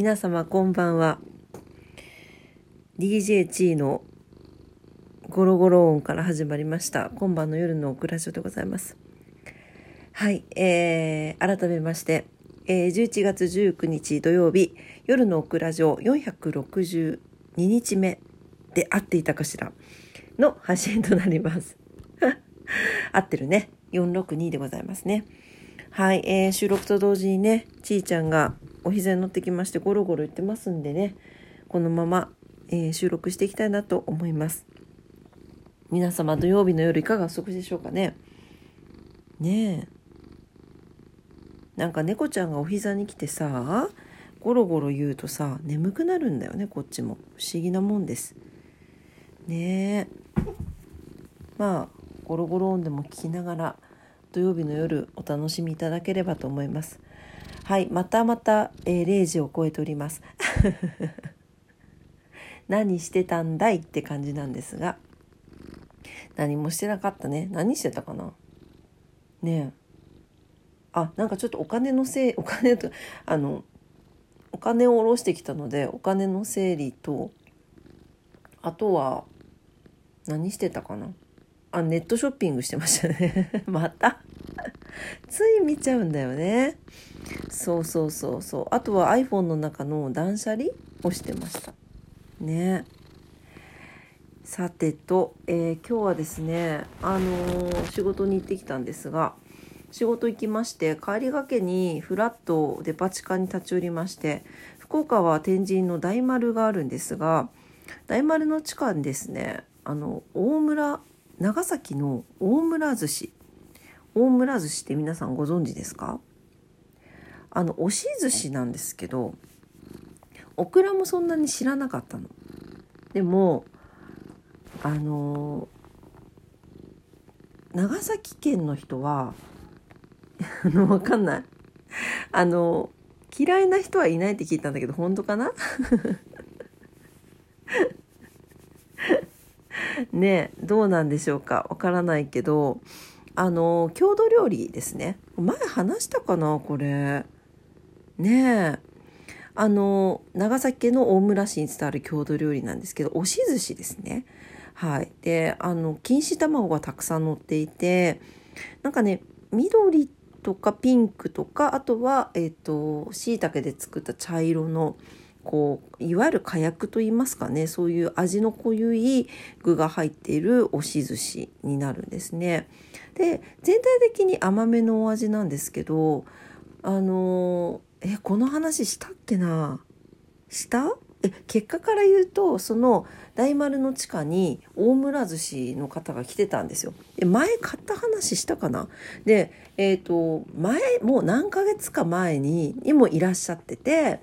皆様こんばんは。DJ チーのゴロゴロ音から始まりました。今晩の夜のクラジオでございます。はいえー、改めまして、えー、11月19日土曜日夜のオクラジオ462日目で合っていたかしらの発信となります。合ってるね。462でございますね。はい、えー収録と同時にねちーちゃんがお膝に乗ってきましてゴロゴロ言ってますんでねこのまま、えー収録していきたいなと思います。皆様土曜日の夜いかがお過ごしでしょうかね。ねえ。なんか猫ちゃんがお膝に来てさゴロゴロ言うとさ眠くなるんだよねこっちも。不思議なもんです。ねえ。まあゴロゴロ音でも聞きながら土曜日の夜お楽しみいただければと思います。はいまたまた、えー0時を超えております。何してたんだいって感じなんですが。何もしてなかったね。何してたかな。ねえ。あなんかちょっとお金のせいお金とあのお金を下ろしてきたのでお金の整理とあとは何してたかな。あネットショッピングしてましたね。また？つい見ちゃうんだよね。そうそうそうそう。あとは iPhone の中の断捨離をしてましたね。さてと、えー今日はですねあのー仕事に行ってきたんですが仕事行きまして帰りがけにフラットデパ地下に立ち寄りまして福岡は天神の大丸があるんですが大丸の地下にですねあの大村長崎の大村寿司。大村寿司って皆さんご存知ですか？あの押し寿司なんですけどオクラもそんなに知らなかったの。でもあの長崎県の人は あのわかんない。あの嫌いな人はいないって聞いたんだけど本当かな？ねどうなんでしょうか。わからないけどあの郷土料理ですね。前話したかなこれ。ねえ。あの長崎県の大村市に伝わる郷土料理なんですけど押し寿司ですね。はい。であの錦糸卵がたくさん乗っていてなんかね緑とかピンクとかあとはえっ、としいたけで作った茶色のこういわゆる火薬といいますかねそういう味の濃ゆい具が入っている押し寿司になるんですね。で全体的に甘めのお味なんですけどあのえこの話したっけな？した？え結果から言うとその大丸の地下に大村寿司の方が来てたんですよ。で前買った話したかな？でえっ、と前もう何ヶ月か前ににもいらっしゃってて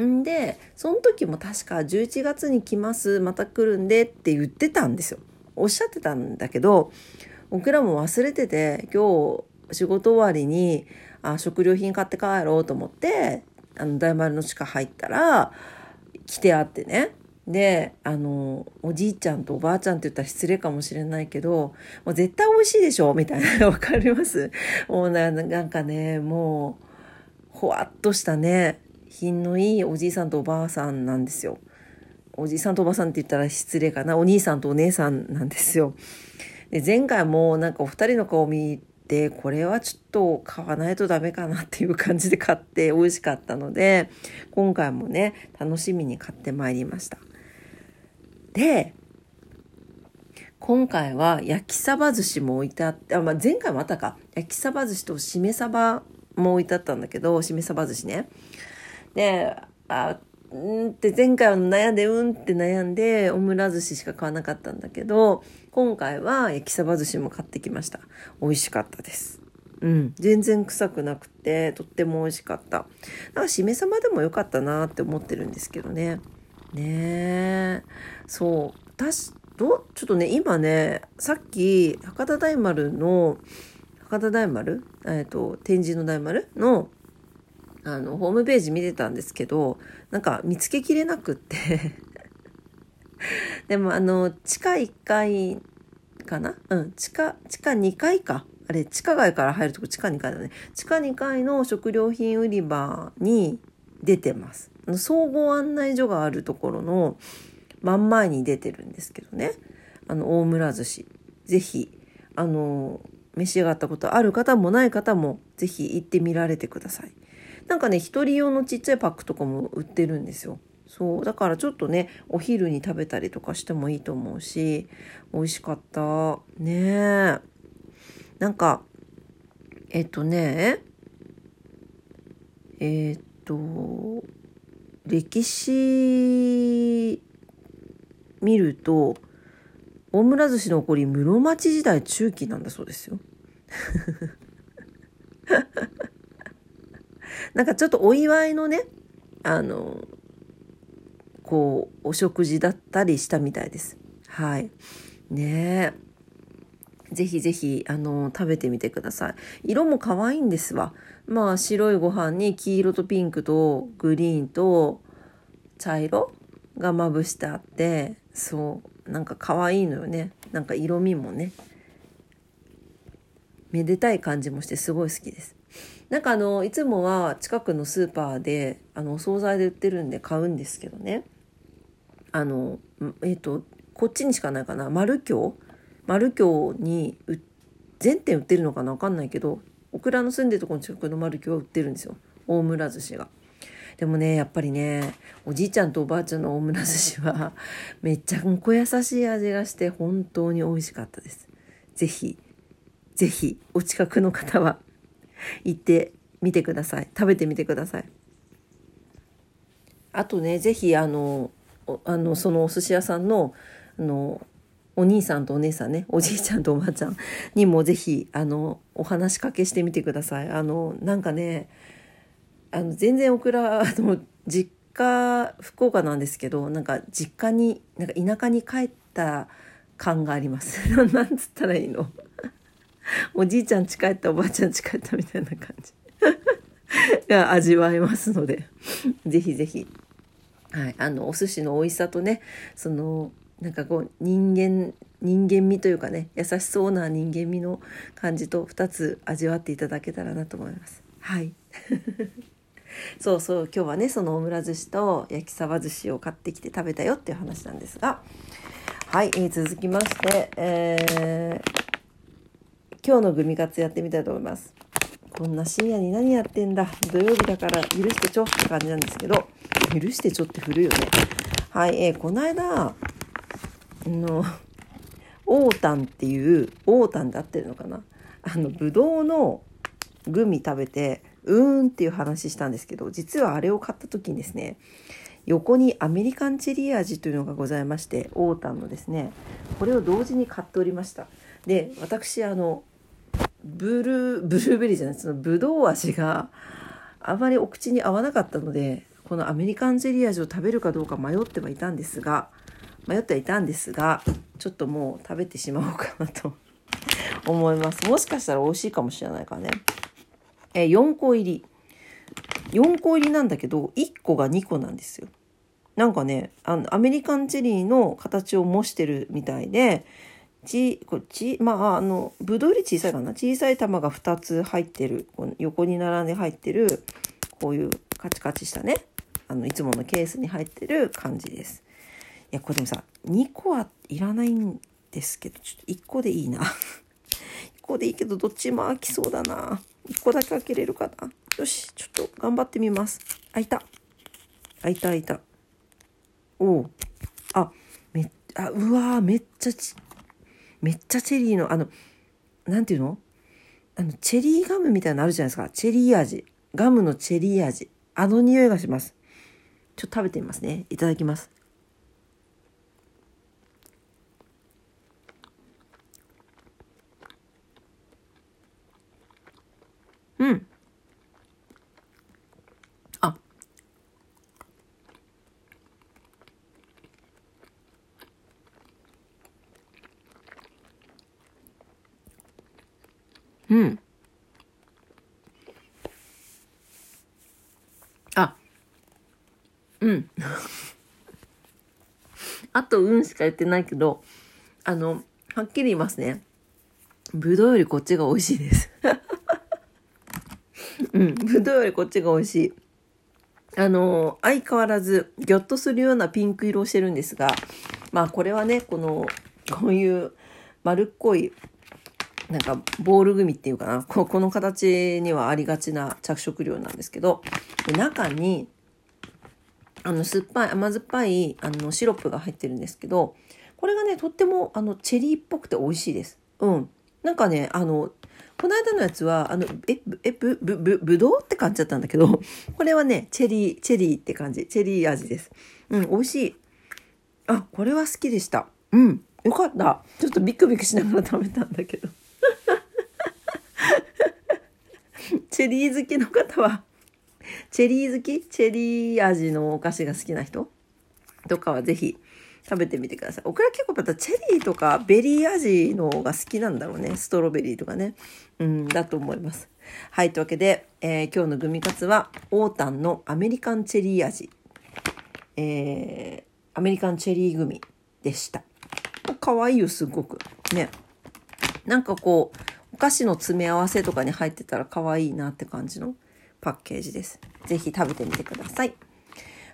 んでその時も確か11月に来ますまた来るんでって言ってたんですよ。おっしゃってたんだけど僕らも忘れてて今日仕事終わりにあ食料品買って帰ろうと思ってあの大丸の地下入ったら来てあってね。であのおじいちゃんとおばあちゃんって言ったら失礼かもしれないけどもう絶対美味しいでしょみたいな。わかります？もうななんかねもうほわっとしたね。品のいいおじいさんとおばあさんなんですよ。おじいさんとおばさんって言ったら失礼かなお兄さんとお姉さんなんですよ。で前回もなんかお二人の顔見てこれはちょっと買わないとダメかなっていう感じで買って美味しかったので今回もね楽しみに買ってまいりました。で今回は焼きサバ寿司も置いてあってあ、まあ、前回もあったか焼きサバ寿司としめサバも置いてあったんだけどしめサバ寿司ね。であうんって前回は悩んでうんって悩んでオムラ寿司しか買わなかったんだけど今回は焼きサバ寿司も買ってきました。美味しかったです。うん。全然臭くなくてとっても美味しかった。なんかしめ鯖でもよかったなって思ってるんですけどね。ねえ。そう。私どちょっとね今ねさっき博多大丸の博多大丸？えっ、と天神の大丸のあのホームページ見てたんですけどなんか見つけきれなくって。でもあの地下1階かな？うん。地下地下2階か。あれ地下街から入るとこ地下2階だね。地下2階の食料品売り場に出てます。総合案内所があるところの真ん前に出てるんですけどね。あの大村寿司。是非あの召し上がったことある方もない方も是非行ってみられてください。なんかね一人用のちっちゃいパックとかも売ってるんですよ。そう。だからちょっとねお昼に食べたりとかしてもいいと思うし美味しかった。ねえ。なんかえっとねえっと歴史見ると大村寿司の起こり室町時代中期なんだそうですよ。なんかちょっとお祝いのねあのこうお食事だったりしたみたいです。はいねえぜひぜひあの食べてみてください。色も可愛いんですわ。まあ白いご飯に黄色とピンクとグリーンと茶色がまぶしてあってそうなんか可愛いのよねなんか色味もねめでたい感じもしてすごい好きです。なんかあのいつもは近くのスーパーであのお惣菜で売ってるんで買うんですけどね。あのえっ、ー、とこっちにしかないかな。丸京？丸京に全店売ってるのかな分かんないけどオクラの住んでるところの近くの丸京は売ってるんですよ。大村寿司が。でもねやっぱりねおじいちゃんとおばあちゃんの大村寿司はめっちゃんこ優しい味がして本当に美味しかったです。ぜひ。ぜひお近くの方は行ってみてください食べてみてください。あとねぜひあのあのそのお寿司屋さんのあのお兄さんとお姉さんねおじいちゃんとおばあちゃんにもぜひあのお話しかけしてみてください。あのなんかねあの全然オクラの実家福岡なんですけどなんか実家になんか田舎に帰った感があります なんつったらいいの？おじいちゃん家帰ったおばあちゃん家帰ったみたいな感じ。が味わえますので。ぜひぜひ、はい、あのお寿司の美味しさとねそのなんかこう人間人間味というかね優しそうな人間味の感じと2つ味わっていただけたらなと思います。はい。そうそう。今日はねそのオムラ寿司と焼きサバ寿司を買ってきて食べたよっていう話なんですが。はい、えー、続きまして、えー、今日のグミカツやってみたいと思います。こんな深夜に何やってんだ土曜日だから許してちょって感じなんですけど許してちょって古いよね。はい、えー、この間あのオータンっていうオータンで合ってるのかな？あのブドウのグミ食べてうーんっていう話したんですけど実はあれを買った時にですね横にアメリカンチェリー味というのがございましてオータンのですねこれを同時に買っておりましたで私あのブルーブルーベリーじゃないそのブドウ味があまりお口に合わなかったのでこのアメリカンチェリー味を食べるかどうか迷ってはいたんですが迷ってはいたんですがちょっともう食べてしまおうかなと 思いますもしかしたら美味しいかもしれないからねえ4個入り。4個入りなんだけど、1個が2個なんですよ。なんかね、あの、アメリカンチェリーの形を模してるみたいで、ち、こっち、まあ、あの、ぶどうより小さいかな。小さい玉が2つ入ってる、この横に並んで入ってる、こういうカチカチしたね、あの、いつものケースに入ってる感じです。いや、これでもさ、2個はいらないんですけど、ちょっと1個でいいな。1個でいいけど、どっちも飽きそうだな。1個だけ開けれるかなよしちょっと頑張ってみます開いた開いた開いたおおあめあうわめっちゃちっめっちゃチェリーのあのなんていうの？あのチェリーガムみたいなのあるじゃないですか。チェリー味。ガムのチェリー味。あの匂いがします。ちょっと食べてみますね。いただきます。うん。あ。うん。あと、うんしか言ってないけど、あの、はっきり言いますね。ぶどうよりこっちが美味しいです。うん、ぶどうよりこっちが美味しい。あの、相変わらず、ぎょっとするようなピンク色をしてるんですが、まあ、これはね、この、こういう丸っこい、なんか、ボールグミっていうかな、ここの形にはありがちな着色料なんですけど、中に、あの、酸っぱい、甘酸っぱい、あの、シロップが入ってるんですけど、これがね、とっても、あの、チェリーっぽくて美味しいです。うん。なんかね、あの、この間のやつは、あの、え、え、ぶ、ぶ、ぶ、ぶどうって感じだったんだけど、これはね、チェリー、チェリーって感じ。チェリー味です。うん、美味しい。あ、これは好きでした。うん、よかった。ちょっとビクビクしながら食べたんだけど。チェリー好きの方は、チェリー好き？チェリー味のお菓子が好きな人？とかはぜひ食べてみてください。オクラ結構またチェリーとかベリー味のが好きなんだろうね。ストロベリーとかね。うん、だと思います。はい、というわけで、えー、今日のグミ活は、オータンのアメリカンチェリー味。えー、アメリカンチェリーグミでした。かわいいよ、すごく。ね。なんかこう、お菓子の詰め合わせとかに入ってたら可愛いなって感じのパッケージです。ぜひ食べてみてください。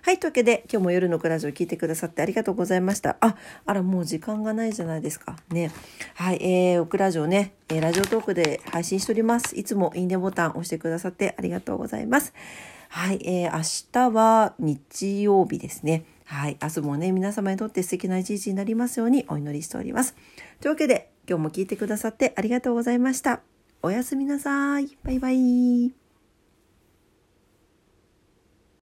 はい。というわけで、今日も夜のクラジオ聞いてくださってありがとうございました。あ、あら、もう時間がないじゃないですか。ね。はい。えー、オクラジオね、えー、ラジオトークで配信しております。いつもいいねボタン押してくださってありがとうございます。はい。えー、明日は日曜日ですね。はい。明日もね、皆様にとって素敵な一日になりますようにお祈りしております。というわけで、今日も聞いてくださってありがとうございました。おやすみなさい。バイバイ。